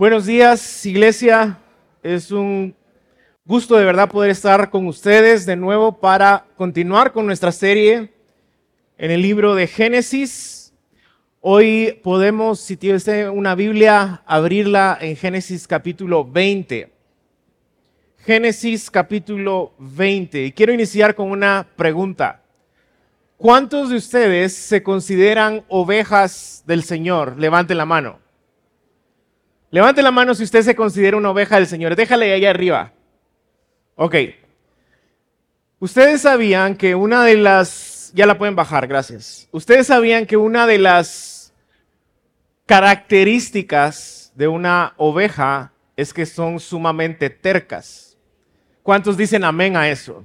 Buenos días, iglesia. Es un gusto de verdad poder estar con ustedes de nuevo para continuar con nuestra serie en el libro de Génesis. Hoy podemos, si tiene una Biblia, abrirla en Génesis capítulo 20. Génesis capítulo 20. Y quiero iniciar con una pregunta. ¿Cuántos de ustedes se consideran ovejas del Señor? Levanten la mano. Levante la mano si usted se considera una oveja del Señor. Déjale ahí arriba. Ok. Ustedes sabían que una de las... Ya la pueden bajar, gracias. Ustedes sabían que una de las características de una oveja es que son sumamente tercas. ¿Cuántos dicen amén a eso?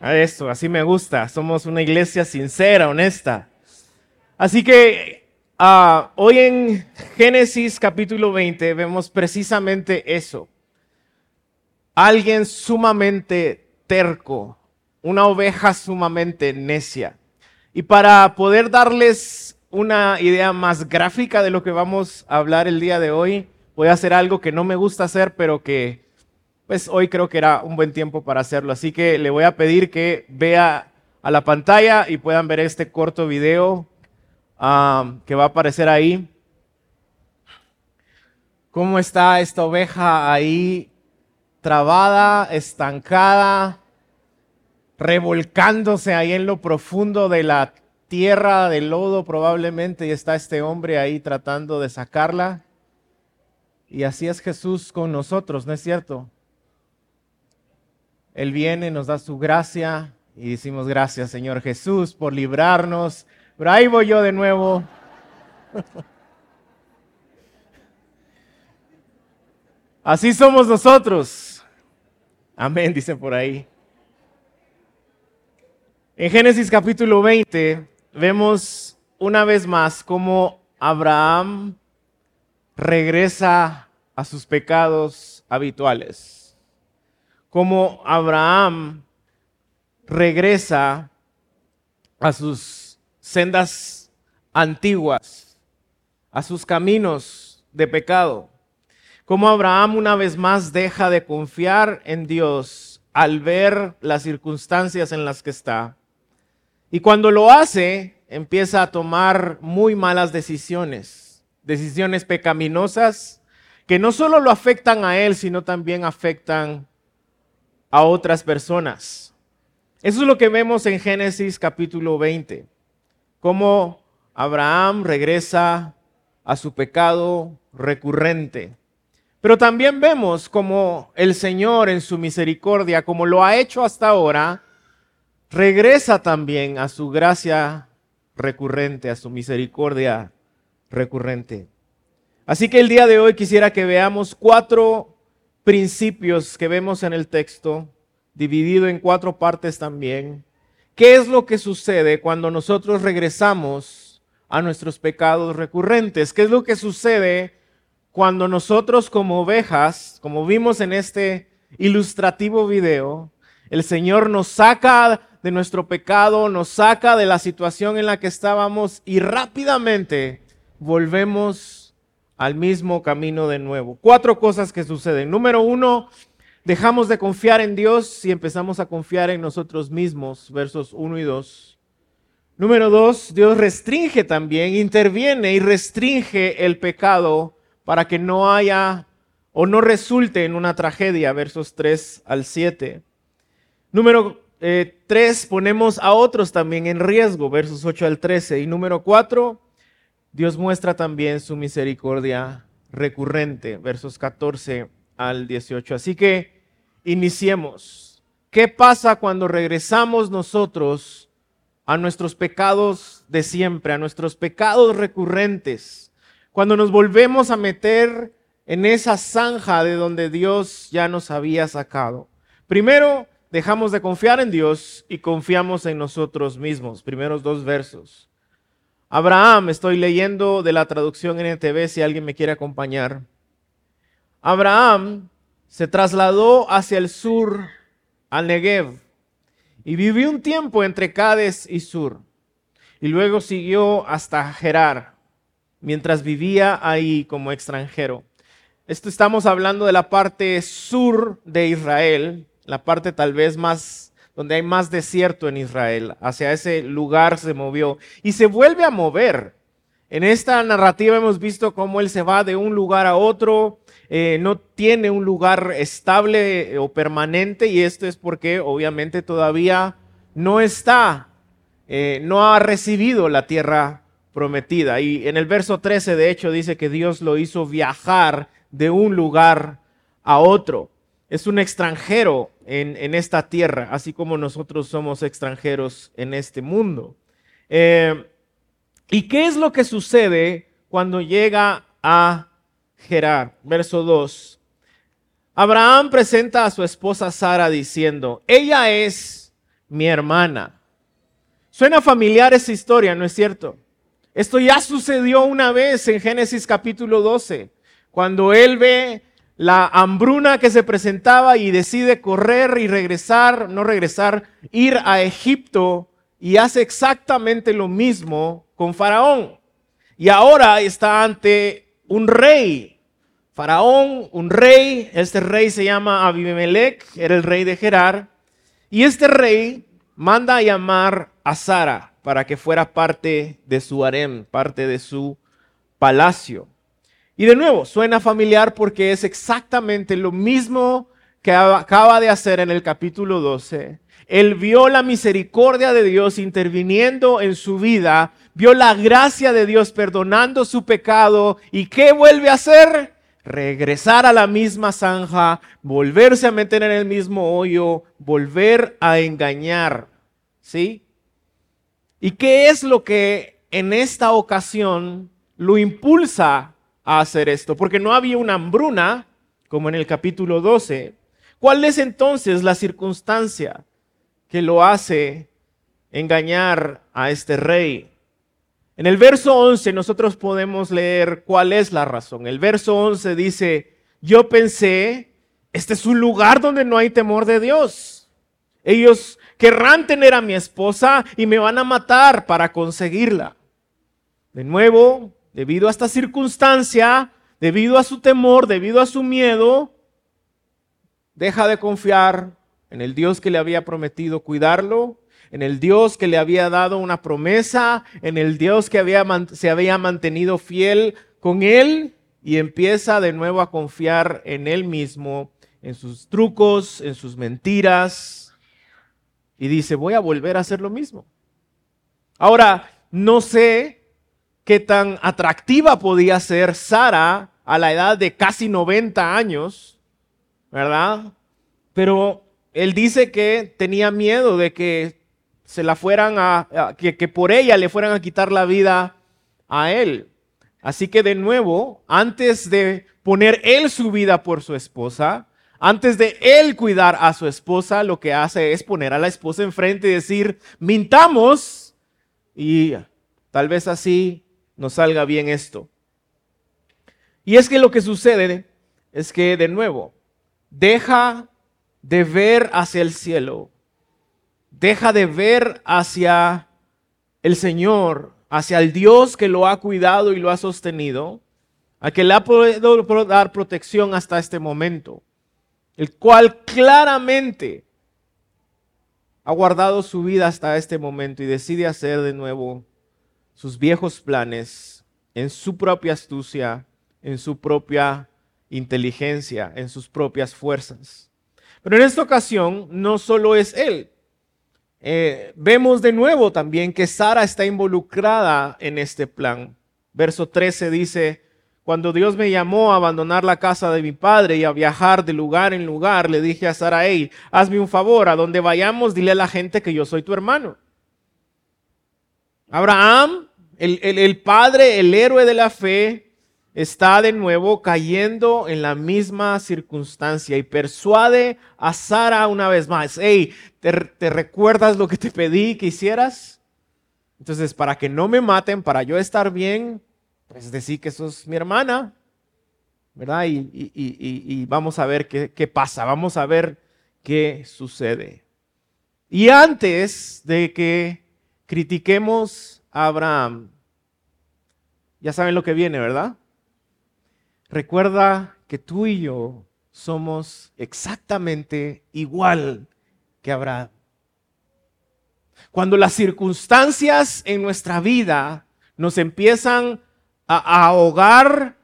A eso, así me gusta. Somos una iglesia sincera, honesta. Así que Ah, hoy en Génesis capítulo 20 vemos precisamente eso. Alguien sumamente terco, una oveja sumamente necia. Y para poder darles una idea más gráfica de lo que vamos a hablar el día de hoy, voy a hacer algo que no me gusta hacer, pero que pues hoy creo que era un buen tiempo para hacerlo. Así que le voy a pedir que vea a la pantalla y puedan ver este corto video que va a aparecer ahí. ¿Cómo está esta oveja ahí trabada, estancada, revolcándose ahí en lo profundo de la tierra, del lodo probablemente, y está este hombre ahí tratando de sacarla? Y así es Jesús con nosotros, ¿no es cierto? Él viene, nos da su gracia y decimos gracias Señor Jesús por librarnos pero ahí voy yo de nuevo. Así somos nosotros. Amén, dice por ahí. En Génesis capítulo 20 vemos una vez más cómo Abraham regresa a sus pecados habituales. Cómo Abraham regresa a sus sendas antiguas, a sus caminos de pecado. Como Abraham una vez más deja de confiar en Dios al ver las circunstancias en las que está. Y cuando lo hace, empieza a tomar muy malas decisiones, decisiones pecaminosas que no solo lo afectan a él, sino también afectan a otras personas. Eso es lo que vemos en Génesis capítulo 20 cómo Abraham regresa a su pecado recurrente. Pero también vemos como el Señor en su misericordia, como lo ha hecho hasta ahora, regresa también a su gracia recurrente, a su misericordia recurrente. Así que el día de hoy quisiera que veamos cuatro principios que vemos en el texto, dividido en cuatro partes también, ¿Qué es lo que sucede cuando nosotros regresamos a nuestros pecados recurrentes? ¿Qué es lo que sucede cuando nosotros como ovejas, como vimos en este ilustrativo video, el Señor nos saca de nuestro pecado, nos saca de la situación en la que estábamos y rápidamente volvemos al mismo camino de nuevo. Cuatro cosas que suceden. Número uno, dejamos de confiar en Dios y empezamos a confiar en nosotros mismos, versos 1 y 2. Número 2, Dios restringe también, interviene y restringe el pecado para que no haya o no resulte en una tragedia, versos 3 al 7. Número 3, eh, ponemos a otros también en riesgo, versos 8 al 13. Y número 4, Dios muestra también su misericordia recurrente, versos 14 al 18. Así que iniciemos. ¿Qué pasa cuando regresamos nosotros a nuestros pecados de siempre, a nuestros pecados recurrentes? Cuando nos volvemos a meter en esa zanja de donde Dios ya nos había sacado. Primero, dejamos de confiar en Dios y confiamos en nosotros mismos. Primeros dos versos. Abraham, estoy leyendo de la traducción NTV si alguien me quiere acompañar. Abraham se trasladó hacia el sur, al Negev, y vivió un tiempo entre Cades y Sur, y luego siguió hasta Gerar, mientras vivía ahí como extranjero. esto estamos hablando de la parte sur de Israel, la parte tal vez más donde hay más desierto en Israel. Hacia ese lugar se movió y se vuelve a mover. En esta narrativa hemos visto cómo él se va de un lugar a otro, eh, no tiene un lugar estable eh, o permanente y esto es porque obviamente todavía no está, eh, no ha recibido la tierra prometida. Y en el verso 13 de hecho dice que Dios lo hizo viajar de un lugar a otro. Es un extranjero en, esta tierra, así como nosotros somos extranjeros en este mundo. ¿Y qué es lo que sucede cuando llega a Gerar? Verso 2. Abraham presenta a su esposa Sara diciendo, ella es mi hermana. Suena familiar esa historia, ¿no es cierto? Esto ya sucedió una vez en Génesis capítulo 12, cuando él ve la hambruna que se presentaba y decide correr y regresar, no regresar, ir a Egipto y hace exactamente lo mismo con Faraón. Y ahora está ante un rey. Faraón, un rey, este rey se llama Abimelech, era el rey de Gerar. Y este rey manda a llamar a Sara para que fuera parte de su harem, parte de su palacio. Y de nuevo, suena familiar porque es exactamente lo mismo que acaba de hacer en el capítulo 12 él vio la misericordia de Dios interviniendo en su vida, vio la gracia de Dios perdonando su pecado y ¿qué vuelve a hacer? Regresar a la misma zanja, volverse a meter en el mismo hoyo, volver a engañar. ¿Sí? ¿Y qué es lo que en esta ocasión lo impulsa a hacer esto? Porque no había una hambruna, como en el capítulo 12. ¿Cuál es entonces la circunstancia? que lo hace engañar a este rey. En el verso 11 nosotros podemos leer cuál es la razón. El verso 11 dice, yo pensé, este es un lugar donde no hay temor de Dios. Ellos querrán tener a mi esposa y me van a matar para conseguirla. De nuevo, debido a esta circunstancia, debido a su temor, debido a su miedo, deja de confiar en el Dios que le había prometido cuidarlo, en el Dios que le había dado una promesa, en el Dios que se había mantenido fiel con él y empieza de nuevo a confiar en él mismo, en sus trucos, en sus mentiras y dice, voy a volver a hacer lo mismo. Ahora, no sé qué tan atractiva podía ser Sara a la edad de casi 90 años, ¿verdad? Pero él dice que tenía miedo de que se la fueran a, que, que por ella le fueran a quitar la vida a él. Así que de nuevo, antes de poner él su vida por su esposa, antes de él cuidar a su esposa, lo que hace es poner a la esposa enfrente y decir, mintamos y tal vez así nos salga bien esto. Y es que lo que sucede es que de nuevo, deja de ver hacia el cielo, deja de ver hacia el Señor, hacia el Dios que lo ha cuidado y lo ha sostenido, a que le ha podido dar protección hasta este momento, el cual claramente ha guardado su vida hasta este momento y decide hacer de nuevo sus viejos planes en su propia astucia, en su propia inteligencia, en sus propias fuerzas. Pero en esta ocasión no solo es él. Eh, vemos de nuevo también que Sara está involucrada en este plan. Verso 13 dice, cuando Dios me llamó a abandonar la casa de mi padre y a viajar de lugar en lugar, le dije a Sara, hey, hazme un favor, a donde vayamos, dile a la gente que yo soy tu hermano. Abraham, el padre, el héroe de la fe, está de nuevo cayendo en la misma circunstancia y persuade a Sara una vez más, hey, ¿te, recuerdas lo que te pedí que hicieras? Entonces, para que no me maten, para yo estar bien, pues decir que sos mi hermana, ¿verdad? Y, vamos a ver qué, qué pasa, vamos a ver qué sucede. Y antes de que critiquemos a Abraham, ya saben lo que viene, ¿verdad? Recuerda que tú y yo somos exactamente igual que Abraham. Cuando las circunstancias en nuestra vida nos empiezan a, ahogar,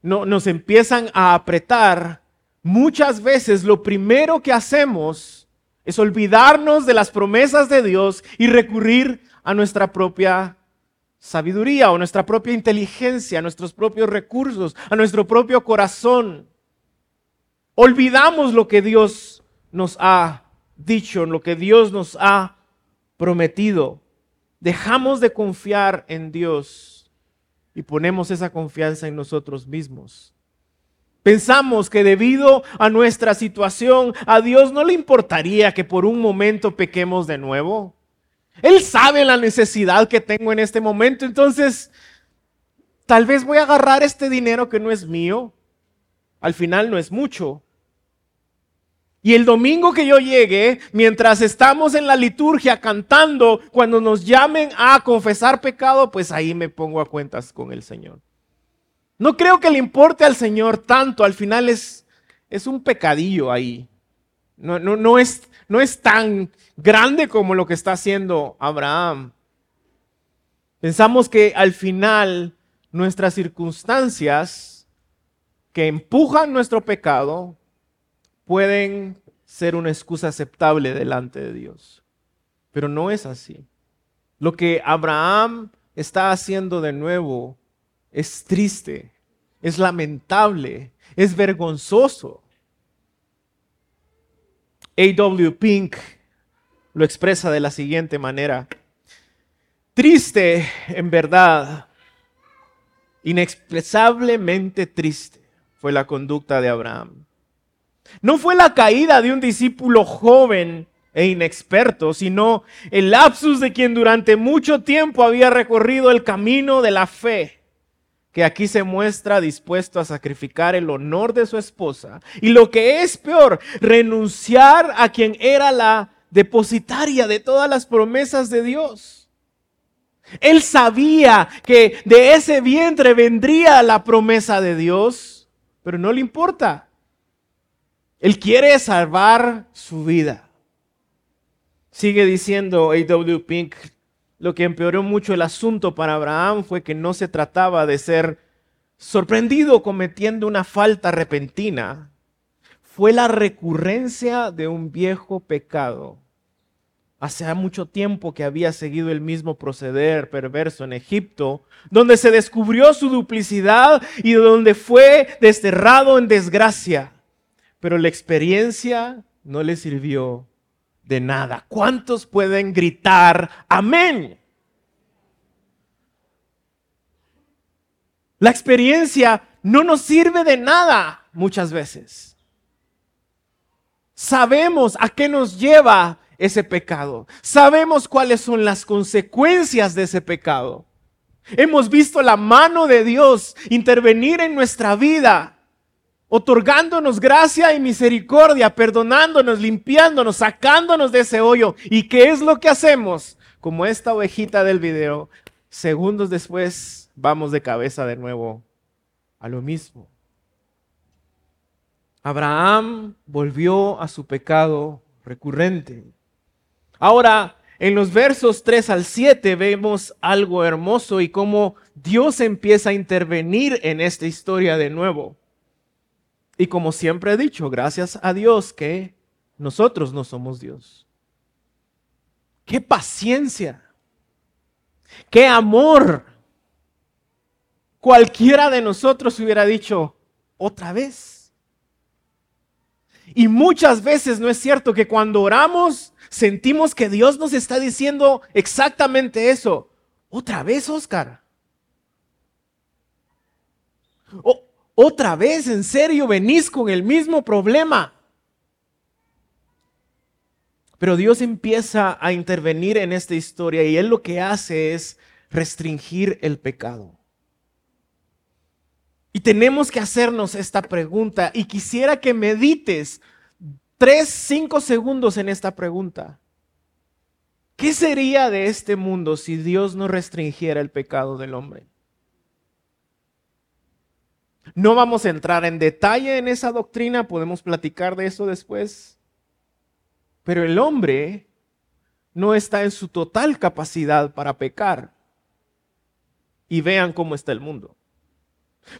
no, nos empiezan a apretar, muchas veces lo primero que hacemos es olvidarnos de las promesas de Dios y recurrir a nuestra propia sabiduría o nuestra propia inteligencia, nuestros propios recursos, a nuestro propio corazón. Olvidamos lo que Dios nos ha dicho, lo que Dios nos ha prometido. Dejamos de confiar en Dios y ponemos esa confianza en nosotros mismos. Pensamos que debido a nuestra situación, a Dios no le importaría que por un momento pequemos de nuevo. Él sabe la necesidad que tengo en este momento, entonces tal vez voy a agarrar este dinero que no es mío. Al final no es mucho. Y el domingo que yo llegue, mientras estamos en la liturgia cantando, cuando nos llamen a confesar pecado, pues ahí me pongo a cuentas con el Señor. No creo que le importe al Señor tanto, al final es, es un pecadillo ahí. No, es, es tan grande como lo que está haciendo Abraham. Pensamos que al final nuestras circunstancias que empujan nuestro pecado pueden ser una excusa aceptable delante de Dios. Pero no es así. Lo que Abraham está haciendo de nuevo es triste, es lamentable, es vergonzoso. A.W. Pink lo expresa de la siguiente manera. Triste, en verdad, inexpresablemente triste fue la conducta de Abraham. No fue la caída de un discípulo joven e inexperto, sino el lapsus de quien durante mucho tiempo había recorrido el camino de la fe que aquí se muestra dispuesto a sacrificar el honor de su esposa y lo que es peor, renunciar a quien era la depositaria de todas las promesas de Dios. Él sabía que de ese vientre vendría la promesa de Dios, pero no le importa. Él quiere salvar su vida. Sigue diciendo A.W. Pink, lo que empeoró mucho el asunto para Abraham fue que no se trataba de ser sorprendido cometiendo una falta repentina. Fue la recurrencia de un viejo pecado. Hace mucho tiempo que había seguido el mismo proceder perverso en Egipto, donde se descubrió su duplicidad y donde fue desterrado en desgracia. Pero la experiencia no le sirvió de nada. ¿Cuántos pueden gritar amén? La experiencia no nos sirve de nada muchas veces. Sabemos a qué nos lleva ese pecado. Sabemos cuáles son las consecuencias de ese pecado. Hemos visto la mano de Dios intervenir en nuestra vida otorgándonos gracia y misericordia, perdonándonos, limpiándonos, sacándonos de ese hoyo. ¿Y qué es lo que hacemos? Como esta ovejita del video, segundos después vamos de cabeza de nuevo a lo mismo. Abraham volvió a su pecado recurrente. Ahora, en los versos 3 al 7 vemos algo hermoso y cómo Dios empieza a intervenir en esta historia de nuevo. Y como siempre he dicho, gracias a Dios que nosotros no somos Dios. Qué paciencia. Qué amor. Cualquiera de nosotros hubiera dicho, otra vez. Y muchas veces no es cierto que cuando oramos sentimos que Dios nos está diciendo exactamente eso. Otra vez, Oscar. Otra vez, en serio, venís con el mismo problema. Pero Dios empieza a intervenir en esta historia y Él lo que hace es restringir el pecado. Y tenemos que hacernos esta pregunta y quisiera que medites tres, cinco segundos en esta pregunta. ¿Qué sería de este mundo si Dios no restringiera el pecado del hombre? No vamos a entrar en detalle en esa doctrina, podemos platicar de eso después. Pero el hombre no está en su total capacidad para pecar. Y vean cómo está el mundo.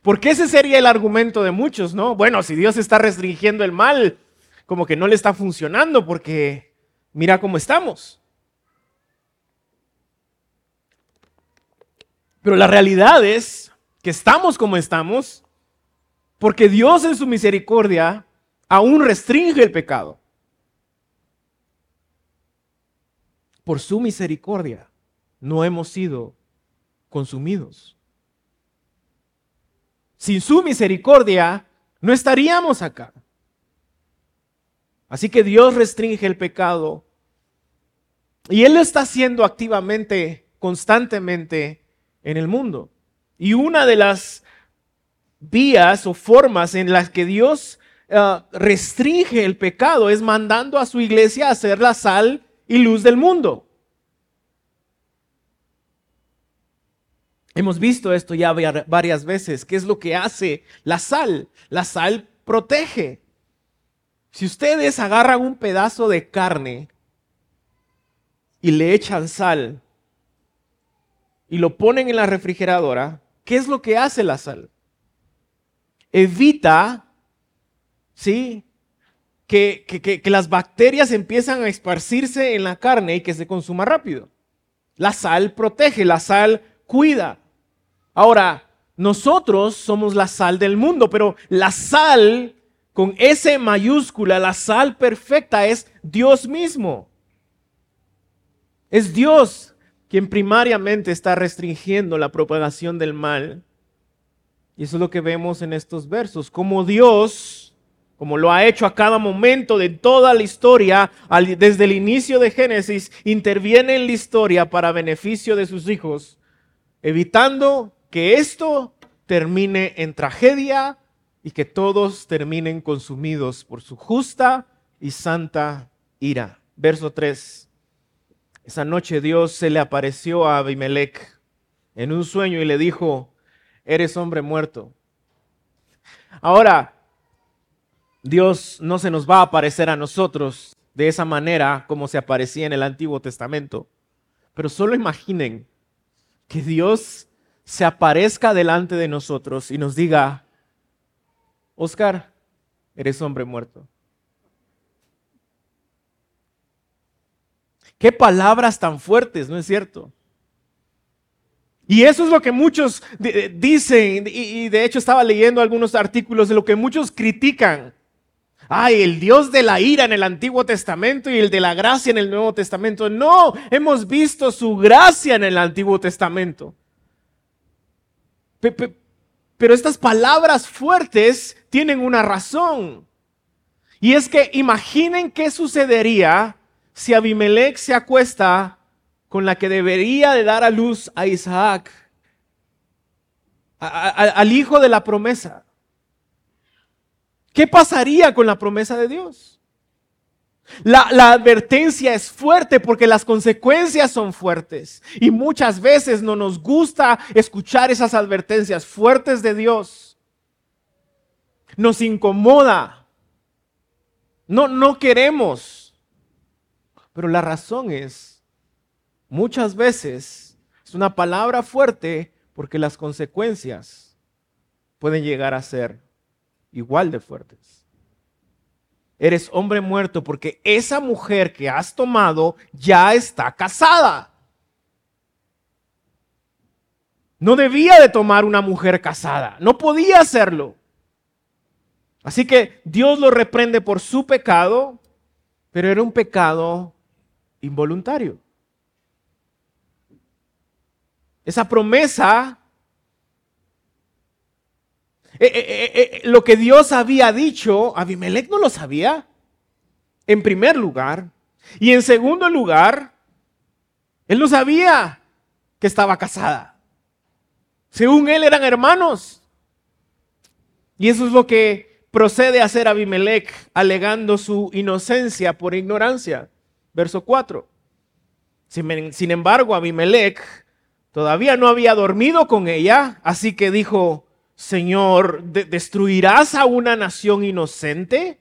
Porque ese sería el argumento de muchos, ¿no? Bueno, si Dios está restringiendo el mal, como que no le está funcionando porque mira cómo estamos. Pero la realidad es que estamos como estamos porque Dios en su misericordia aún restringe el pecado. Por su misericordia no hemos sido consumidos. Sin su misericordia no estaríamos acá. Así que Dios restringe el pecado y Él lo está haciendo activamente, constantemente en el mundo. Y una de las vías o formas en las que Dios uh, restringe el pecado es mandando a su iglesia a ser la sal y luz del mundo. Hemos visto esto ya varias veces. ¿Qué es lo que hace la sal? La sal protege. Si ustedes agarran un pedazo de carne y le echan sal y lo ponen en la refrigeradora, ¿qué es lo que hace la sal? Evita, ¿sí? Que, que, las bacterias empiezan a esparcirse en la carne y que se consuma rápido. La sal protege, la sal cuida. Ahora, nosotros somos la sal del mundo, pero la sal con S mayúscula, la sal perfecta es Dios mismo. Es Dios quien primariamente está restringiendo la propagación del mal. Y eso es lo que vemos en estos versos. Como Dios, como lo ha hecho a cada momento de toda la historia, desde el inicio de Génesis, interviene en la historia para beneficio de sus hijos, evitando que esto termine en tragedia y que todos terminen consumidos por su justa y santa ira. Verso 3. Esa noche Dios se le apareció a Abimelech en un sueño y le dijo, eres hombre muerto. Ahora, Dios no se nos va a aparecer a nosotros de esa manera como se aparecía en el Antiguo Testamento. Pero solo imaginen que Dios se aparezca delante de nosotros y nos diga, Oscar, eres hombre muerto. Qué palabras tan fuertes, ¿no es cierto? Y eso es lo que muchos dicen, y de hecho estaba leyendo algunos artículos de lo que muchos critican. Ay, el Dios de la ira en el Antiguo Testamento y el de la gracia en el Nuevo Testamento. No, hemos visto su gracia en el Antiguo Testamento. Pero estas palabras fuertes tienen una razón. Y es que imaginen qué sucedería si Abimelech se acuesta con la que debería de dar a luz a Isaac, al hijo de la promesa. ¿Qué pasaría con la promesa de Dios? La, advertencia es fuerte porque las consecuencias son fuertes. Y muchas veces no nos gusta escuchar esas advertencias fuertes de Dios. Nos incomoda. No, no queremos. Pero la razón es, muchas veces es una palabra fuerte porque las consecuencias pueden llegar a ser igual de fuertes eres hombre muerto porque esa mujer que has tomado ya está casada. No debía de tomar una mujer casada, no podía hacerlo. Así que Dios lo reprende por su pecado, pero era un pecado involuntario. Esa promesa, eh, eh, eh, lo que Dios había dicho, Abimelech no lo sabía, en primer lugar. Y en segundo lugar, él no sabía que estaba casada. Según él eran hermanos. Y eso es lo que procede a hacer Abimelech, alegando su inocencia por ignorancia. Verso 4. Sin, embargo, Abimelech todavía no había dormido con ella, así que dijo, Señor, ¿destruirás a una nación inocente?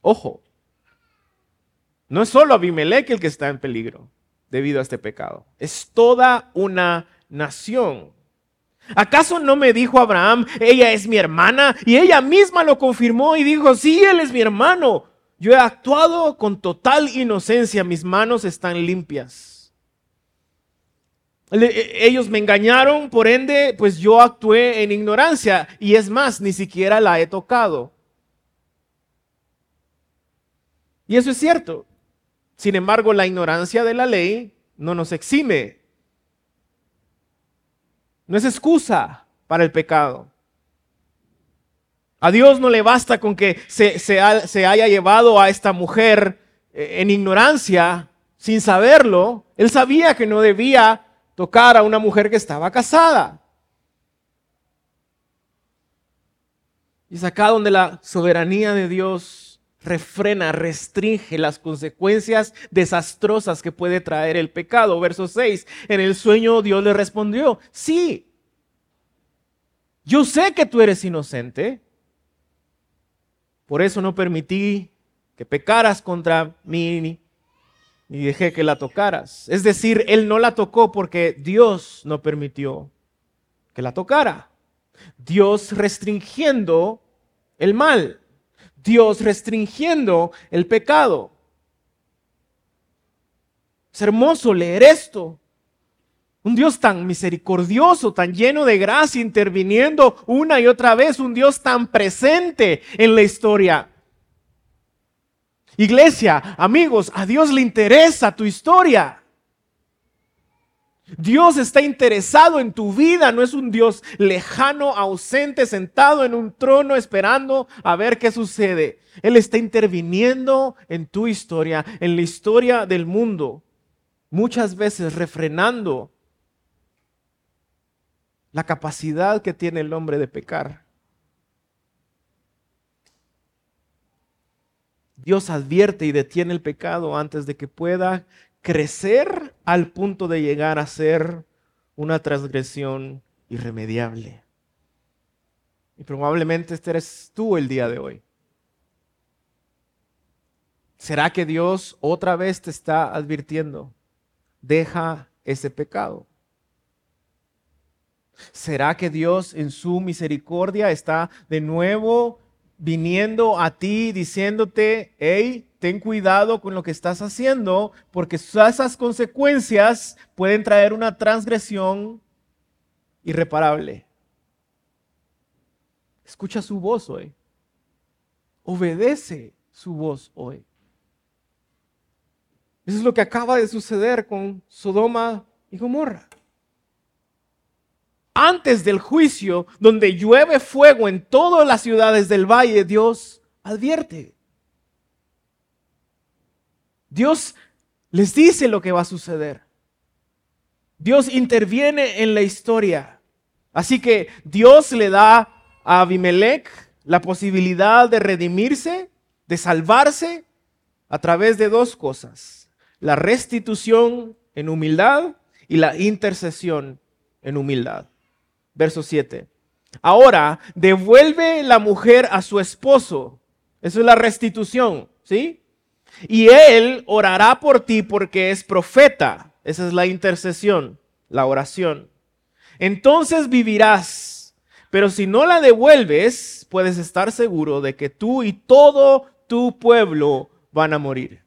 Ojo, no es solo Abimelech el que está en peligro debido a este pecado, es toda una nación. ¿Acaso no me dijo Abraham, ella es mi hermana? Y ella misma lo confirmó y dijo, sí, él es mi hermano. Yo he actuado con total inocencia, mis manos están limpias. E, ellos me engañaron, por ende, pues yo actué en ignorancia y es más, ni siquiera la he tocado. Y eso es cierto. Sin embargo, la ignorancia de la ley no nos exime. No es excusa para el pecado. A Dios no le basta con que se, se haya llevado a esta mujer eh, en ignorancia, sin saberlo. Él sabía que no debía tocar a una mujer que estaba casada. Y es acá donde la soberanía de Dios refrena, restringe las consecuencias desastrosas que puede traer el pecado. Verso 6, en el sueño Dios le respondió, sí, yo sé que tú eres inocente, por eso no permití que pecaras contra mí ni dejé que la tocaras. Es decir, él no la tocó porque Dios no permitió que la tocara. Dios restringiendo el mal. Dios restringiendo el pecado. Es hermoso leer esto. Un Dios tan misericordioso, tan lleno de gracia, interviniendo una y otra vez. Un Dios tan presente en la historia. Iglesia, amigos, a Dios le interesa tu historia. Dios está interesado en tu vida, no es un Dios lejano, ausente, sentado en un trono esperando a ver qué sucede. Él está interviniendo en tu historia, en la historia del mundo, muchas veces refrenando la capacidad que tiene el hombre de pecar. Dios advierte y detiene el pecado antes de que pueda crecer al punto de llegar a ser una transgresión irremediable. Y probablemente este eres tú el día de hoy. ¿Será que Dios otra vez te está advirtiendo? Deja ese pecado. ¿Será que Dios en su misericordia está de nuevo viniendo a ti diciéndote, hey, ten cuidado con lo que estás haciendo, porque esas consecuencias pueden traer una transgresión irreparable. Escucha su voz hoy. Obedece su voz hoy. Eso es lo que acaba de suceder con Sodoma y Gomorra antes del juicio, donde llueve fuego en todas las ciudades del valle, Dios advierte. Dios les dice lo que va a suceder. Dios interviene en la historia. Así que Dios le da a Abimelech la posibilidad de redimirse, de salvarse a través de dos cosas. La restitución en humildad y la intercesión en humildad verso 7. Ahora, devuelve la mujer a su esposo. Eso es la restitución, ¿sí? Y él orará por ti porque es profeta. Esa es la intercesión, la oración. Entonces vivirás. Pero si no la devuelves, puedes estar seguro de que tú y todo tu pueblo van a morir.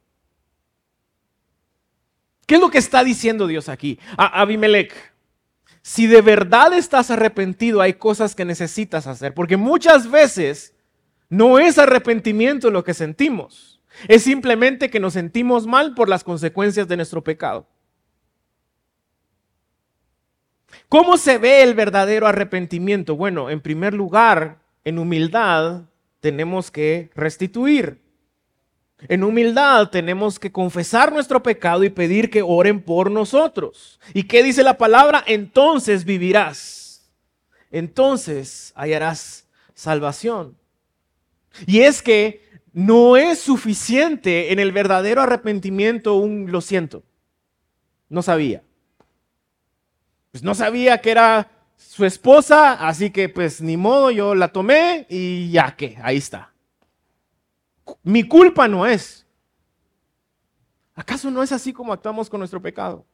¿Qué es lo que está diciendo Dios aquí? A Abimelech, si de verdad estás arrepentido, hay cosas que necesitas hacer, porque muchas veces no es arrepentimiento lo que sentimos, es simplemente que nos sentimos mal por las consecuencias de nuestro pecado. ¿Cómo se ve el verdadero arrepentimiento? Bueno, en primer lugar, en humildad tenemos que restituir. En humildad tenemos que confesar nuestro pecado y pedir que oren por nosotros. ¿Y qué dice la palabra? Entonces vivirás. Entonces hallarás salvación. Y es que no es suficiente en el verdadero arrepentimiento un lo siento. No sabía. Pues no sabía que era su esposa, así que pues ni modo, yo la tomé y ya que, ahí está. Mi culpa no es. ¿Acaso no es así como actuamos con nuestro pecado?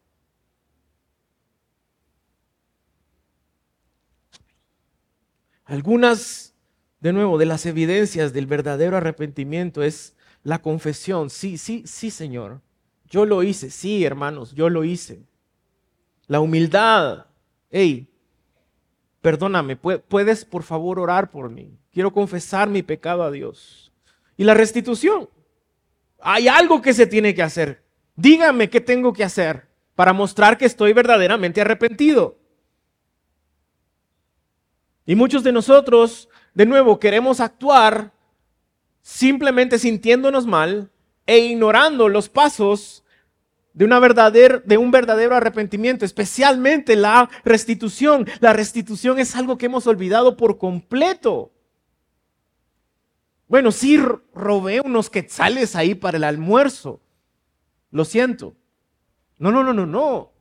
Algunas, de nuevo, de las evidencias del verdadero arrepentimiento es la confesión. Sí, sí, sí, Señor. Yo lo hice. Sí, hermanos, yo lo hice. La humildad. Hey, perdóname, puedes por favor orar por mí. Quiero confesar mi pecado a Dios. Y la restitución. Hay algo que se tiene que hacer. Dígame qué tengo que hacer para mostrar que estoy verdaderamente arrepentido. Y muchos de nosotros, de nuevo, queremos actuar simplemente sintiéndonos mal e ignorando los pasos de, una de un verdadero arrepentimiento, especialmente la restitución. La restitución es algo que hemos olvidado por completo. Bueno, sí robé unos quetzales ahí para el almuerzo. Lo siento. No, no, no, no, no.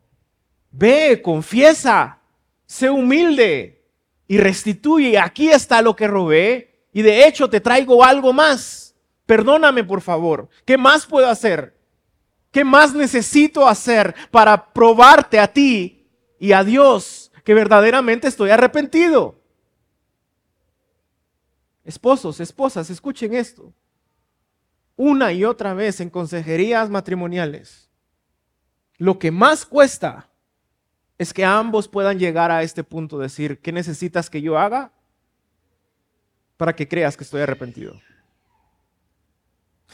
Ve, confiesa, sé humilde, y restituye, aquí está lo que robé y de hecho te traigo algo más. Perdóname por favor. ¿Qué más puedo hacer? ¿Qué más necesito hacer para probarte a ti y a Dios que verdaderamente estoy arrepentido? Esposos, esposas, escuchen esto. Una y otra vez en consejerías matrimoniales, lo que más cuesta es que ambos puedan llegar a este punto, de decir, ¿qué necesitas que yo haga para que creas que estoy arrepentido?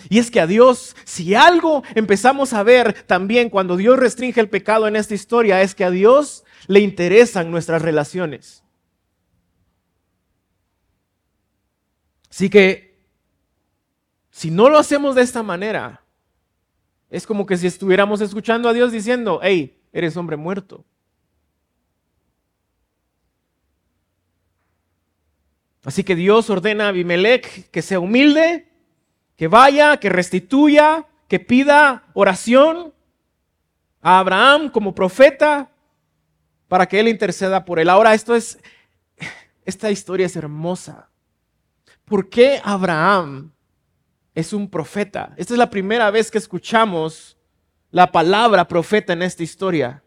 Y es que a Dios, si algo empezamos a ver también cuando Dios restringe el pecado en esta historia, es que a Dios le interesan nuestras relaciones. Así que, si no lo hacemos de esta manera, es como que si estuviéramos escuchando a Dios diciendo, hey, eres hombre muerto. Así que Dios ordena a Abimelech que sea humilde, que vaya, que restituya, que pida oración a Abraham como profeta para que él interceda por él. Ahora esto es esta historia es hermosa. ¿Por qué Abraham es un profeta? Esta es la primera vez que escuchamos la palabra profeta en esta historia.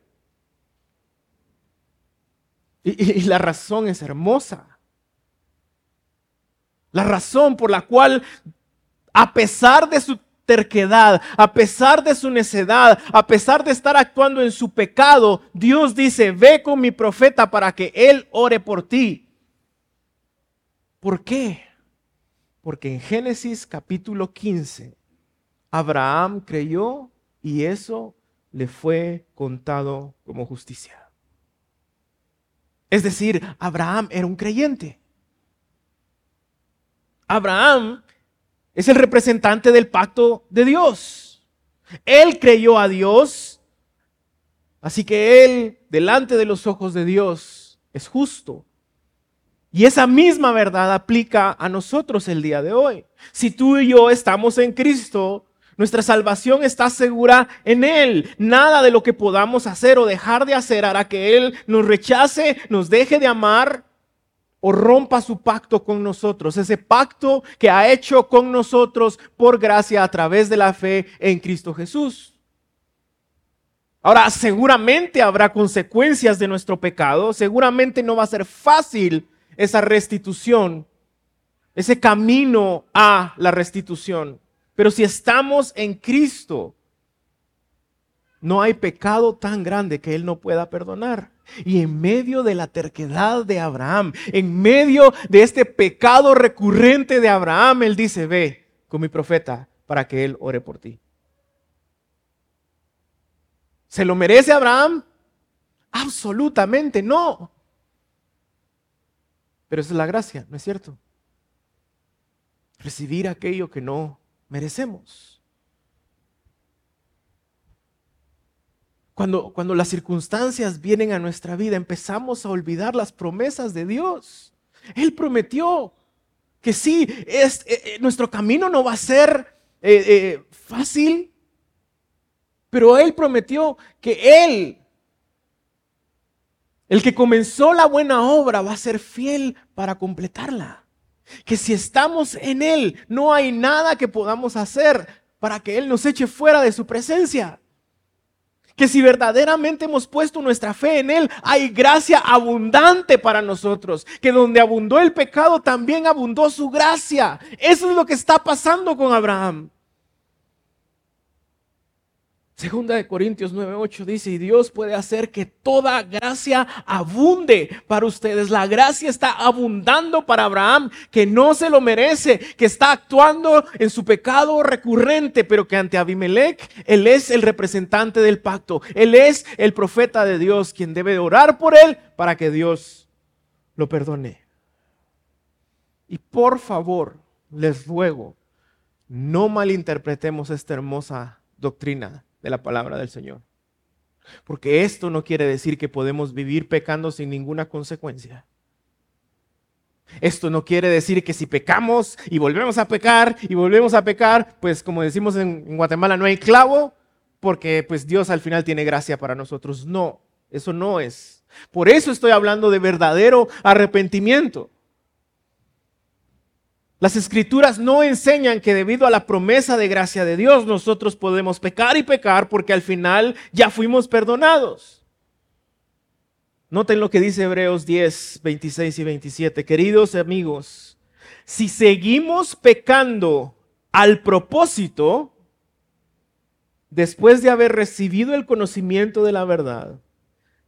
Y, la razón es hermosa. La razón por la cual, a pesar de su terquedad, a pesar de su necedad, a pesar de estar actuando en su pecado, Dios dice, ve con mi profeta para que él ore por ti. ¿Por qué? Porque en Génesis capítulo 15, Abraham creyó y eso le fue contado como justicia. Es decir, Abraham era un creyente. Abraham es el representante del pacto de Dios. Él creyó a Dios, así que él, delante de los ojos de Dios, es justo. Y esa misma verdad aplica a nosotros el día de hoy. Si tú y yo estamos en Cristo, nuestra salvación está segura en Él. Nada de lo que podamos hacer o dejar de hacer hará que Él nos rechace, nos deje de amar o rompa su pacto con nosotros, ese pacto que ha hecho con nosotros por gracia a través de la fe en Cristo Jesús. Ahora, seguramente habrá consecuencias de nuestro pecado, seguramente no va a ser fácil esa restitución, ese camino a la restitución. Pero si estamos en Cristo, no hay pecado tan grande que Él no pueda perdonar. Y en medio de la terquedad de Abraham, en medio de este pecado recurrente de Abraham, él dice, ve con mi profeta para que él ore por ti. ¿Se lo merece Abraham? Absolutamente no. Pero esa es la gracia, ¿no es cierto? Recibir aquello que no merecemos. Cuando, cuando las circunstancias vienen a nuestra vida, empezamos a olvidar las promesas de Dios. Él prometió que sí, es, eh, eh, nuestro camino no va a ser eh, fácil, pero Él prometió que Él El que comenzó la buena obra va a ser fiel para completarla. Que si estamos en Él, no hay nada que podamos hacer para que Él nos eche fuera de su presencia. Que si verdaderamente hemos puesto nuestra fe en Él, hay gracia abundante para nosotros. Que donde abundó el pecado, también abundó su gracia. Eso es lo que está pasando con Abraham. Segunda de Corintios 9:8 dice, y Dios puede hacer que toda gracia abunde para ustedes. La gracia está abundando para Abraham, que no se lo merece, que está actuando en su pecado recurrente, pero que ante Abimelech, él es el representante del pacto. Él es el profeta de Dios, quien debe orar por él para que Dios lo perdone. Y por favor, les ruego, no malinterpretemos esta hermosa doctrina de la palabra del Señor. Porque esto no quiere decir que podemos vivir pecando sin ninguna consecuencia. Esto no quiere decir que si pecamos y volvemos a pecar y volvemos a pecar, pues como decimos en, Guatemala, no hay clavo, porque pues Dios al final tiene gracia para nosotros. No, eso no es. Por eso estoy hablando de verdadero arrepentimiento. Las escrituras no enseñan que debido a la promesa de gracia de Dios nosotros podemos pecar y pecar porque al final ya fuimos perdonados. Noten lo que dice Hebreos 10, 26 y 27. Queridos amigos, si seguimos pecando al propósito, después de haber recibido el conocimiento de la verdad,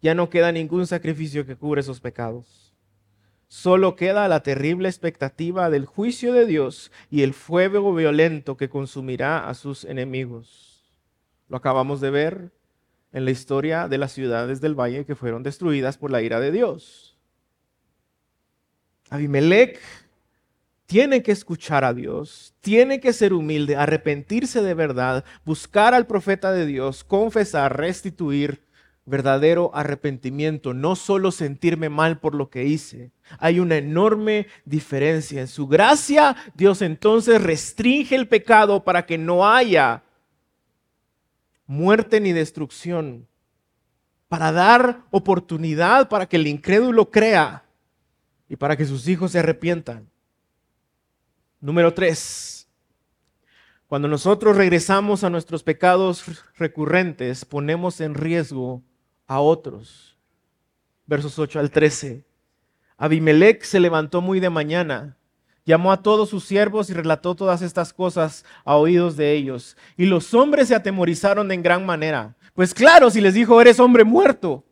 ya no queda ningún sacrificio que cubra esos pecados solo queda la terrible expectativa del juicio de Dios y el fuego violento que consumirá a sus enemigos. Lo acabamos de ver en la historia de las ciudades del valle que fueron destruidas por la ira de Dios. Abimelech tiene que escuchar a Dios, tiene que ser humilde, arrepentirse de verdad, buscar al profeta de Dios, confesar, restituir verdadero arrepentimiento, no solo sentirme mal por lo que hice. Hay una enorme diferencia. En su gracia, Dios entonces restringe el pecado para que no haya muerte ni destrucción, para dar oportunidad para que el incrédulo crea y para que sus hijos se arrepientan. Número tres, cuando nosotros regresamos a nuestros pecados recurrentes, ponemos en riesgo a otros. Versos 8 al 13. Abimelech se levantó muy de mañana, llamó a todos sus siervos y relató todas estas cosas a oídos de ellos. Y los hombres se atemorizaron en gran manera. Pues claro, si les dijo, eres hombre muerto.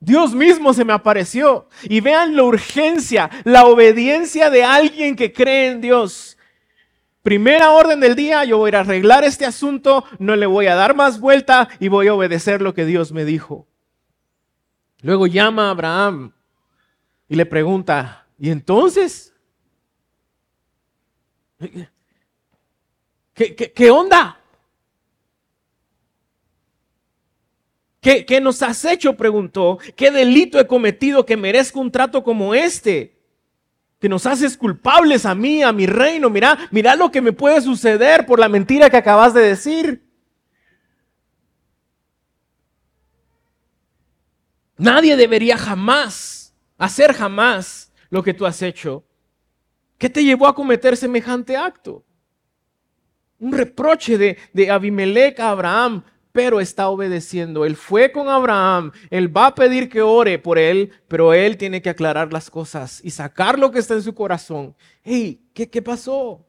Dios mismo se me apareció. Y vean la urgencia, la obediencia de alguien que cree en Dios. Primera orden del día, yo voy a arreglar este asunto, no le voy a dar más vuelta y voy a obedecer lo que Dios me dijo. Luego llama a Abraham y le pregunta, ¿y entonces? ¿Qué, onda? ¿Qué, ¿Qué nos has hecho? Preguntó. ¿Qué delito he cometido que merezca un trato como este? que nos haces culpables a mí, a mi reino. Mira, mira lo que me puede suceder por la mentira que acabas de decir. Nadie debería jamás hacer jamás lo que tú has hecho. ¿Qué te llevó a cometer semejante acto? Un reproche de, de Abimelech a Abraham, pero está obedeciendo. Él fue con Abraham, él va a pedir que ore por él, pero él tiene que aclarar las cosas y sacar lo que está en su corazón. Hey, ¿qué, qué pasó?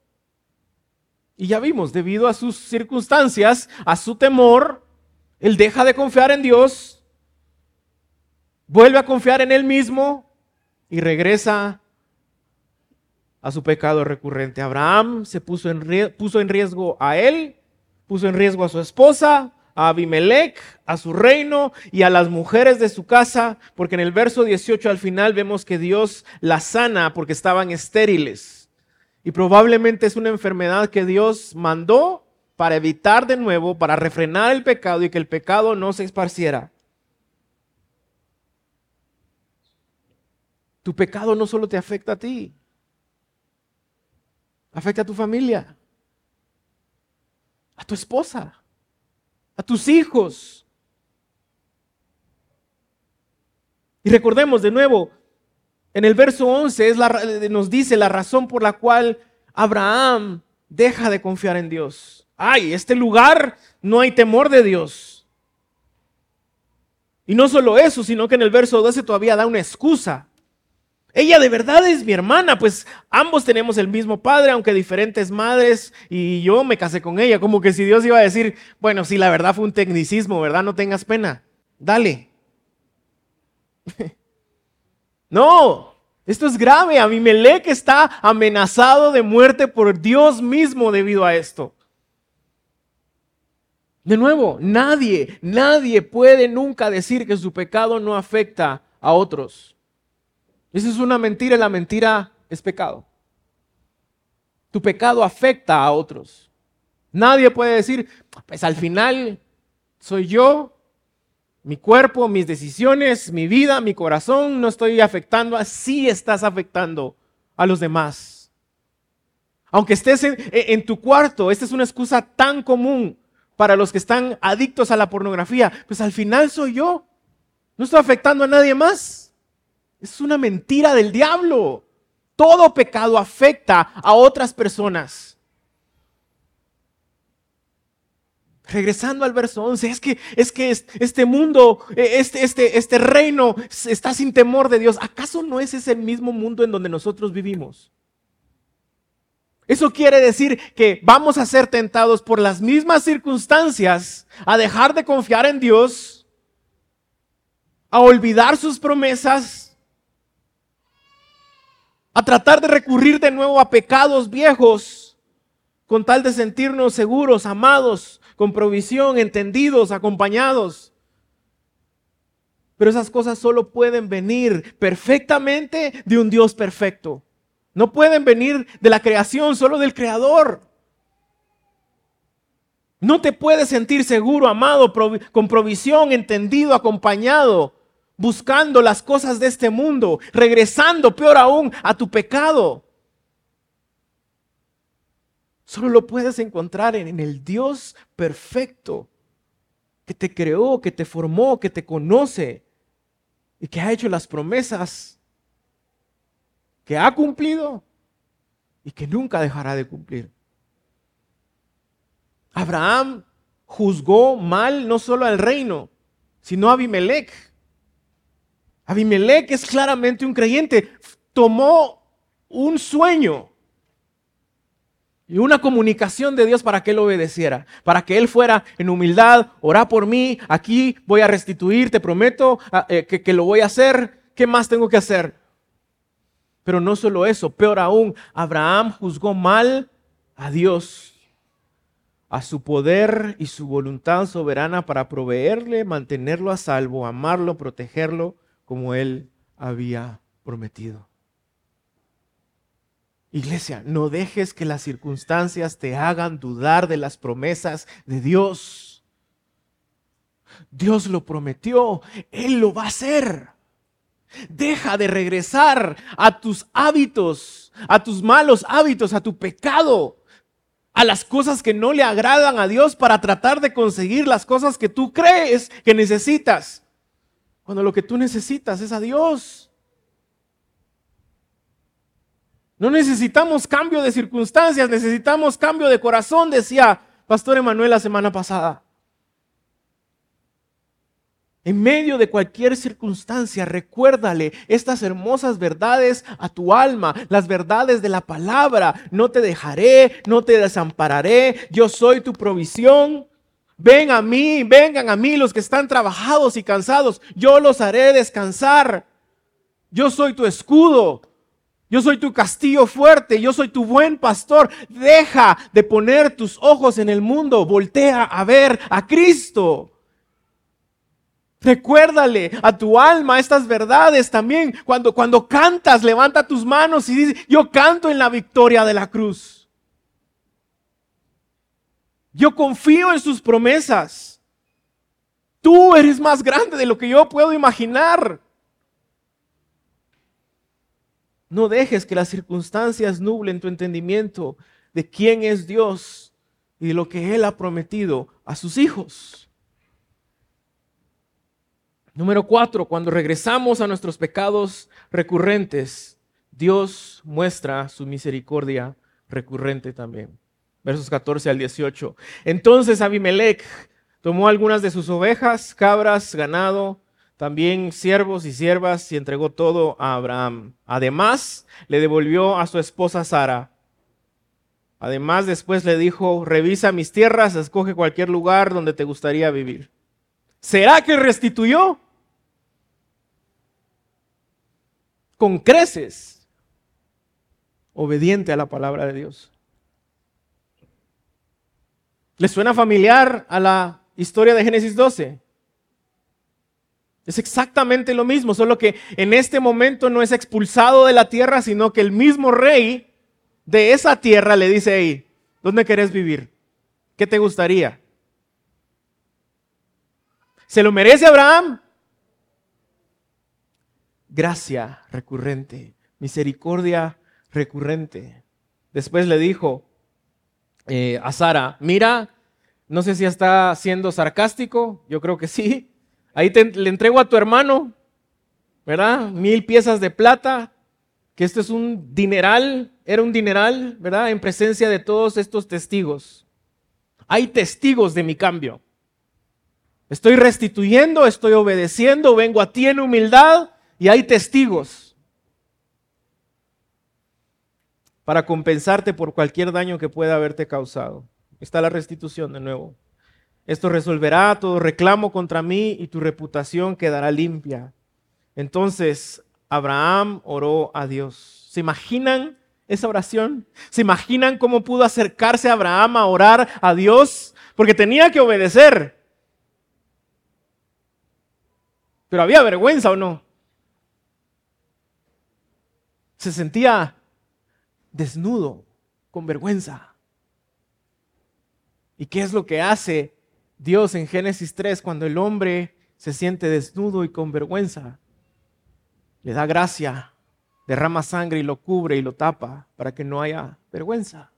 Y ya vimos, debido a sus circunstancias, a su temor, él deja de confiar en Dios vuelve a confiar en él mismo y regresa a su pecado recurrente. Abraham se puso en, puso en riesgo a él, puso en riesgo a su esposa, a Abimelech, a su reino y a las mujeres de su casa, porque en el verso 18 al final vemos que Dios la sana porque estaban estériles. Y probablemente es una enfermedad que Dios mandó para evitar de nuevo, para refrenar el pecado y que el pecado no se esparciera. Tu pecado no solo te afecta a ti, afecta a tu familia, a tu esposa, a tus hijos. Y recordemos de nuevo, en el verso 11 es nos dice la razón por la cual Abraham deja de confiar en Dios. Ay, este lugar no hay temor de Dios. Y no solo eso, sino que en el verso 12 todavía da una excusa. Ella de verdad es mi hermana, pues ambos tenemos el mismo padre, aunque diferentes madres, y yo me casé con ella, como que si Dios iba a decir, bueno, si la verdad fue un tecnicismo, ¿verdad? No tengas pena, dale. no, esto es grave, Abimelech está amenazado de muerte por Dios mismo debido a esto. De nuevo, nadie, nadie puede nunca decir que su pecado no afecta a otros. Esa es una mentira y la mentira es pecado. Tu pecado afecta a otros. Nadie puede decir, pues al final soy yo, mi cuerpo, mis decisiones, mi vida, mi corazón, no estoy afectando, así estás afectando a los demás. Aunque estés en, en, tu cuarto, esta es una excusa tan común para los que están adictos a la pornografía, pues al final soy yo, no estoy afectando a nadie más. Es una mentira del diablo. Todo pecado afecta a otras personas. Regresando al verso 11, es que, es que este mundo, e, este, este, este reino está sin temor de Dios. ¿Acaso no es ese mismo mundo en donde nosotros vivimos? Eso quiere decir que vamos a ser tentados por las mismas circunstancias a dejar de confiar en Dios, a olvidar sus promesas, a tratar de recurrir de nuevo a pecados viejos con tal de sentirnos seguros, amados, con provisión, entendidos, acompañados. Pero esas cosas solo pueden venir perfectamente de un Dios perfecto. No pueden venir de la creación, solo del Creador. No te puedes sentir seguro, amado, con provisión, entendido, acompañado buscando las cosas de este mundo, regresando peor aún a tu pecado. Solo lo puedes encontrar en, el Dios perfecto que te creó, que te formó, que te conoce y que ha hecho las promesas que ha cumplido y que nunca dejará de cumplir. Abraham juzgó mal no solo al reino, sino a Abimelech. Abimelech es claramente un creyente. Tomó un sueño y una comunicación de Dios para que él obedeciera, para que él fuera en humildad, orá por mí, aquí voy a restituir, te prometo ah, eh, que, que lo voy a hacer, ¿qué más tengo que hacer? Pero no solo eso, peor aún, Abraham juzgó mal a Dios, a su poder y su voluntad soberana para proveerle, mantenerlo a salvo, amarlo, protegerlo como Él había prometido. Iglesia, no dejes que las circunstancias te hagan dudar de las promesas de Dios. Dios lo prometió, Él lo va a hacer. Deja de regresar a tus hábitos, a tus malos hábitos, a tu pecado, a las cosas que no le agradan a Dios para tratar de conseguir las cosas que tú crees que necesitas. Cuando lo que tú necesitas es a Dios. No necesitamos cambio de circunstancias, necesitamos cambio de corazón, decía Pastor Emanuel la semana pasada. En medio de cualquier circunstancia, recuérdale estas hermosas verdades a tu alma, las verdades de la palabra. No te dejaré, no te desampararé, yo soy tu provisión. Ven a mí, vengan a mí los que están trabajados y cansados, yo los haré descansar. Yo soy tu escudo, yo soy tu castillo fuerte, yo soy tu buen pastor. Deja de poner tus ojos en el mundo, voltea a ver a Cristo. Recuérdale a tu alma estas verdades también. Cuando, cuando cantas, levanta tus manos y dice, yo canto en la victoria de la cruz. Yo confío en sus promesas. Tú eres más grande de lo que yo puedo imaginar. No dejes que las circunstancias nublen tu entendimiento de quién es Dios y de lo que Él ha prometido a sus hijos. Número cuatro, cuando regresamos a nuestros pecados recurrentes, Dios muestra su misericordia recurrente también. Versos 14 al 18. Entonces Abimelech tomó algunas de sus ovejas, cabras, ganado, también siervos y siervas y entregó todo a Abraham. Además, le devolvió a su esposa Sara. Además, después le dijo, revisa mis tierras, escoge cualquier lugar donde te gustaría vivir. ¿Será que restituyó? Con creces, obediente a la palabra de Dios. ¿Le suena familiar a la historia de Génesis 12? Es exactamente lo mismo, solo que en este momento no es expulsado de la tierra, sino que el mismo rey de esa tierra le dice ahí, ¿dónde querés vivir? ¿Qué te gustaría? ¿Se lo merece Abraham? Gracia recurrente, misericordia recurrente. Después le dijo eh, a Sara, mira, no sé si está siendo sarcástico, yo creo que sí, Ahí le entrego a tu hermano, ¿verdad? Mil piezas de plata, que esto es un dineral, era un dineral, ¿verdad? En presencia de todos estos testigos. Hay testigos de mi cambio. Estoy restituyendo, estoy obedeciendo, vengo a ti en humildad y hay testigos para compensarte por cualquier daño que pueda haberte causado. Está la restitución de nuevo. Esto resolverá todo reclamo contra mí y tu reputación quedará limpia. Entonces Abraham oró a Dios. ¿Se imaginan esa oración? ¿Se imaginan cómo pudo acercarse Abraham a orar a Dios? Porque tenía que obedecer. Pero había vergüenza o no. Se sentía desnudo, con vergüenza. ¿Y qué es lo que hace Dios en Génesis 3, cuando el hombre se siente desnudo y con vergüenza, le da gracia, derrama sangre y lo cubre y lo tapa para que no haya vergüenza.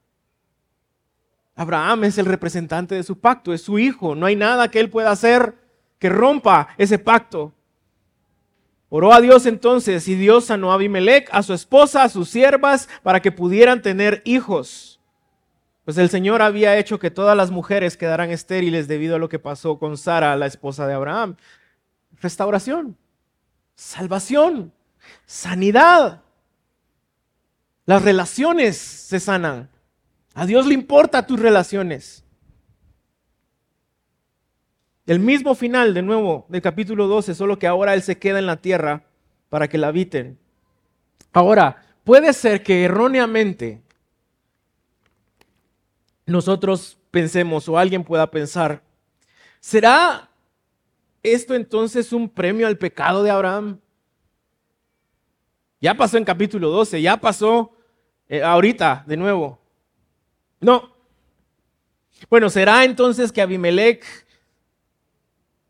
Abraham es el representante de su pacto, es su hijo, no hay nada que él pueda hacer que rompa ese pacto. Oró a Dios entonces y Dios sanó a Abimelech, a su esposa, a sus siervas, para que pudieran tener hijos. Pues el Señor había hecho que todas las mujeres quedaran estériles debido a lo que pasó con Sara, la esposa de Abraham. Restauración, salvación, sanidad. Las relaciones se sanan. A Dios le importa tus relaciones. El mismo final, de nuevo, del capítulo 12, solo que ahora Él se queda en la tierra para que la habiten. Ahora, puede ser que erróneamente nosotros pensemos o alguien pueda pensar, ¿será esto entonces un premio al pecado de Abraham? Ya pasó en capítulo 12, ya pasó eh, ahorita de nuevo. No. Bueno, ¿será entonces que Abimelech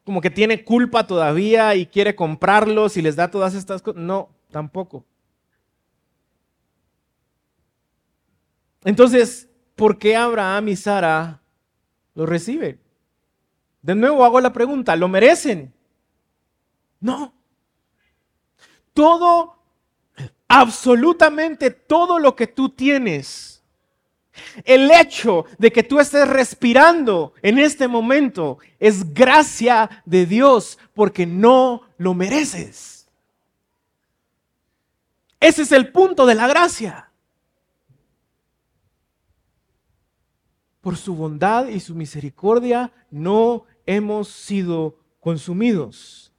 como que tiene culpa todavía y quiere comprarlos y les da todas estas cosas? No, tampoco. Entonces, ¿por qué Abraham y Sara lo reciben? De nuevo hago la pregunta, ¿lo merecen? No. Todo, absolutamente todo lo que tú tienes, el hecho de que tú estés respirando en este momento es gracia de Dios porque no lo mereces. Ese es el punto de la gracia. por su bondad y su misericordia no hemos sido consumidos.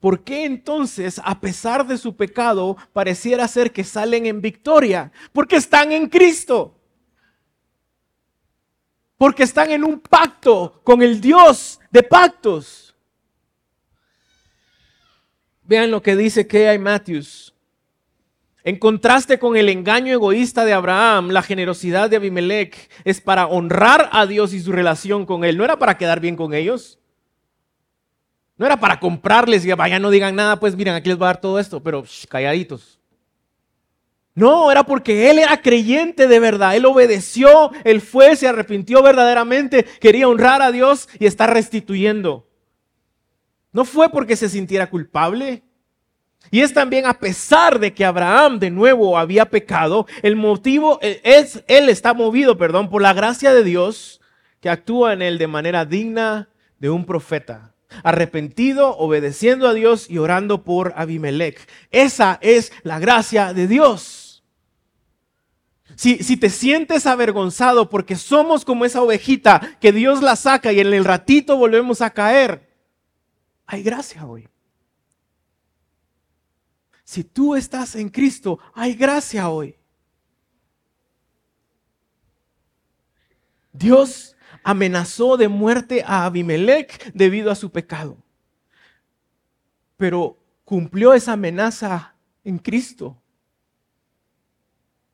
¿Por qué entonces, a pesar de su pecado, pareciera ser que salen en victoria? Porque están en Cristo. Porque están en un pacto con el Dios de pactos. Vean lo que dice Kay Matthews. En contraste con el engaño egoísta de Abraham, la generosidad de Abimelech es para honrar a Dios y su relación con Él. No era para quedar bien con ellos. No era para comprarles y vaya, no digan nada, pues miren, aquí les voy a dar todo esto, pero calladitos. No, era porque él era creyente de verdad. Él obedeció, él fue, se arrepintió verdaderamente, quería honrar a Dios y está restituyendo. No fue porque se sintiera culpable. Y es también a pesar de que Abraham de nuevo había pecado, el motivo es, él está movido, perdón, por la gracia de Dios que actúa en él de manera digna de un profeta, arrepentido, obedeciendo a Dios y orando por Abimelech. Esa es la gracia de Dios. Si, si, te sientes avergonzado porque somos como esa ovejita que Dios la saca y en el ratito volvemos a caer, hay gracia hoy. Si tú estás en Cristo, hay gracia hoy. Dios amenazó de muerte a Abimelech debido a su pecado. Pero cumplió esa amenaza en Cristo.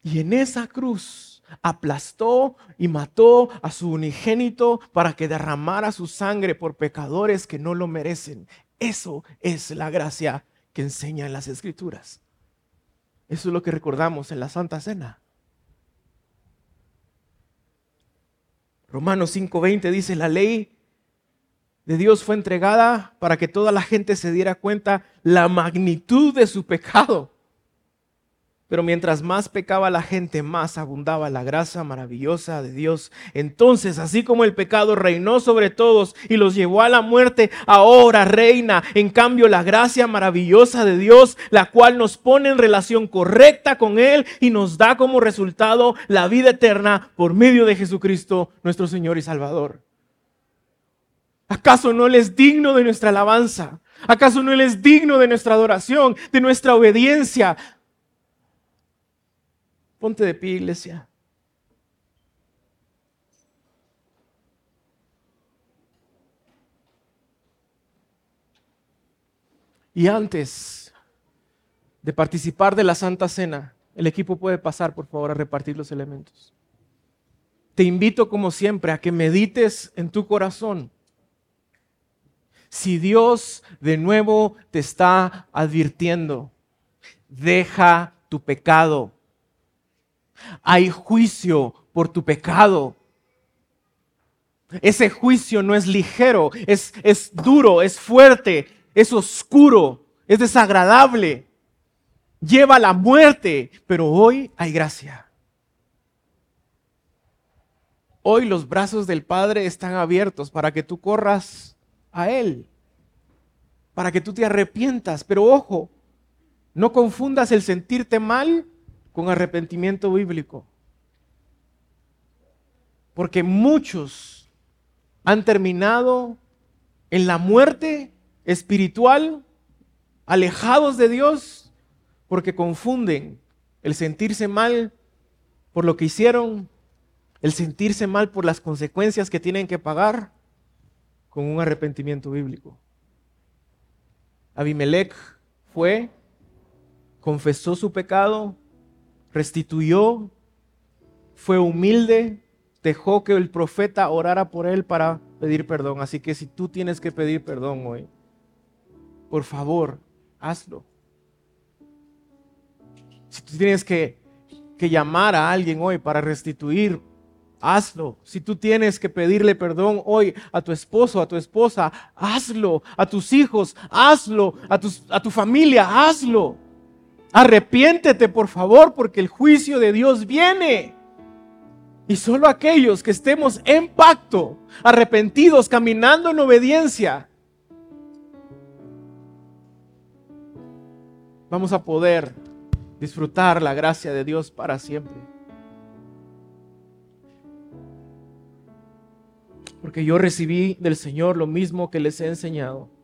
Y en esa cruz aplastó y mató a su unigénito para que derramara su sangre por pecadores que no lo merecen. Eso es la gracia que enseña en las escrituras. Eso es lo que recordamos en la Santa Cena. Romanos 5:20 dice, la ley de Dios fue entregada para que toda la gente se diera cuenta la magnitud de su pecado. Pero mientras más pecaba la gente, más abundaba la gracia maravillosa de Dios. Entonces, así como el pecado reinó sobre todos y los llevó a la muerte, ahora reina, en cambio, la gracia maravillosa de Dios, la cual nos pone en relación correcta con Él y nos da como resultado la vida eterna por medio de Jesucristo, nuestro Señor y Salvador. ¿Acaso no Él es digno de nuestra alabanza? ¿Acaso no Él es digno de nuestra adoración, de nuestra obediencia? Ponte de pie, iglesia. Y antes de participar de la Santa Cena, el equipo puede pasar, por favor, a repartir los elementos. Te invito, como siempre, a que medites en tu corazón. Si Dios de nuevo te está advirtiendo, deja tu pecado hay juicio por tu pecado. Ese juicio no es ligero, es, es duro, es fuerte, es oscuro, es desagradable. Lleva a la muerte, pero hoy hay gracia. Hoy los brazos del Padre están abiertos para que tú corras a Él, para que tú te arrepientas. Pero ojo, no confundas el sentirte mal con arrepentimiento bíblico. Porque muchos han terminado en la muerte espiritual, alejados de Dios, porque confunden el sentirse mal por lo que hicieron, el sentirse mal por las consecuencias que tienen que pagar, con un arrepentimiento bíblico. Abimelech fue, confesó su pecado, restituyó, fue humilde, dejó que el profeta orara por él para pedir perdón. Así que si tú tienes que pedir perdón hoy, por favor, hazlo. Si tú tienes que, que llamar a alguien hoy para restituir, hazlo. Si tú tienes que pedirle perdón hoy a tu esposo, a tu esposa, hazlo. A tus hijos, hazlo. A, tus, a tu familia, hazlo. Arrepiéntete, por favor, porque el juicio de Dios viene. Y solo aquellos que estemos en pacto, arrepentidos, caminando en obediencia, vamos a poder disfrutar la gracia de Dios para siempre. Porque yo recibí del Señor lo mismo que les he enseñado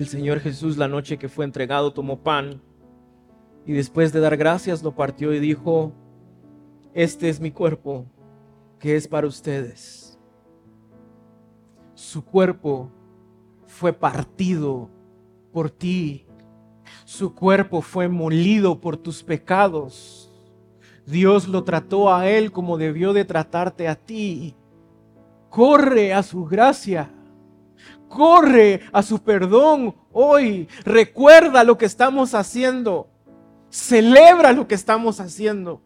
el Señor Jesús la noche que fue entregado tomó pan y después de dar gracias lo partió y dijo, este es mi cuerpo que es para ustedes. Su cuerpo fue partido por ti. Su cuerpo fue molido por tus pecados. Dios lo trató a él como debió de tratarte a ti. Corre a su gracia corre a su perdón hoy. Recuerda lo que estamos haciendo. Celebra lo que estamos haciendo.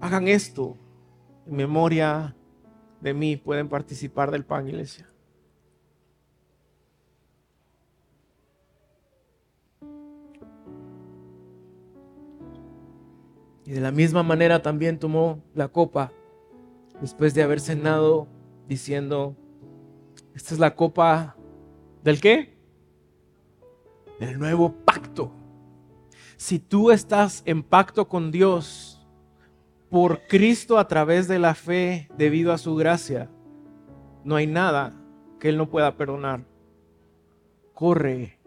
Hagan esto en memoria de mí. Pueden participar del pan, iglesia. Y de la misma manera también tomó la copa después de haber cenado diciendo, esta es la copa del qué? Del nuevo pacto. Si tú estás en pacto con Dios por Cristo a través de la fe debido a su gracia, no hay nada que Él no pueda perdonar. Corre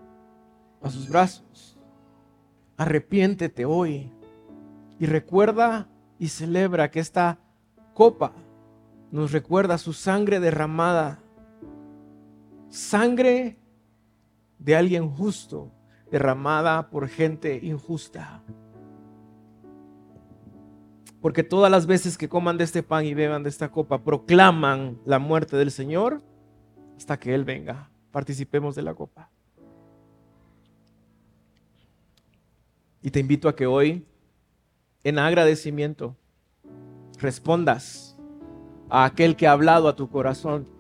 a sus brazos. Arrepiéntete hoy y recuerda y celebra que esta copa nos recuerda su sangre derramada. Sangre de alguien justo derramada por gente injusta. Porque todas las veces que coman de este pan y beban de esta copa, proclaman la muerte del Señor hasta que Él venga. Participemos de la copa. Y te invito a que hoy en agradecimiento respondas a aquel que ha hablado a tu corazón